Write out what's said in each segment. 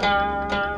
Música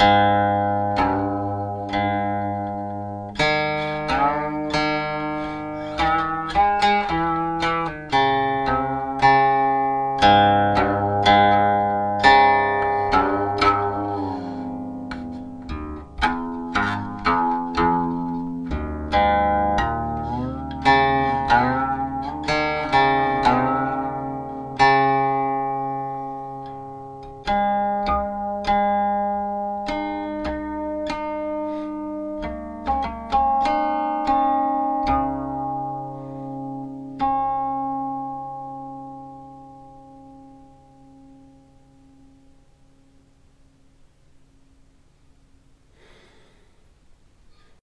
Música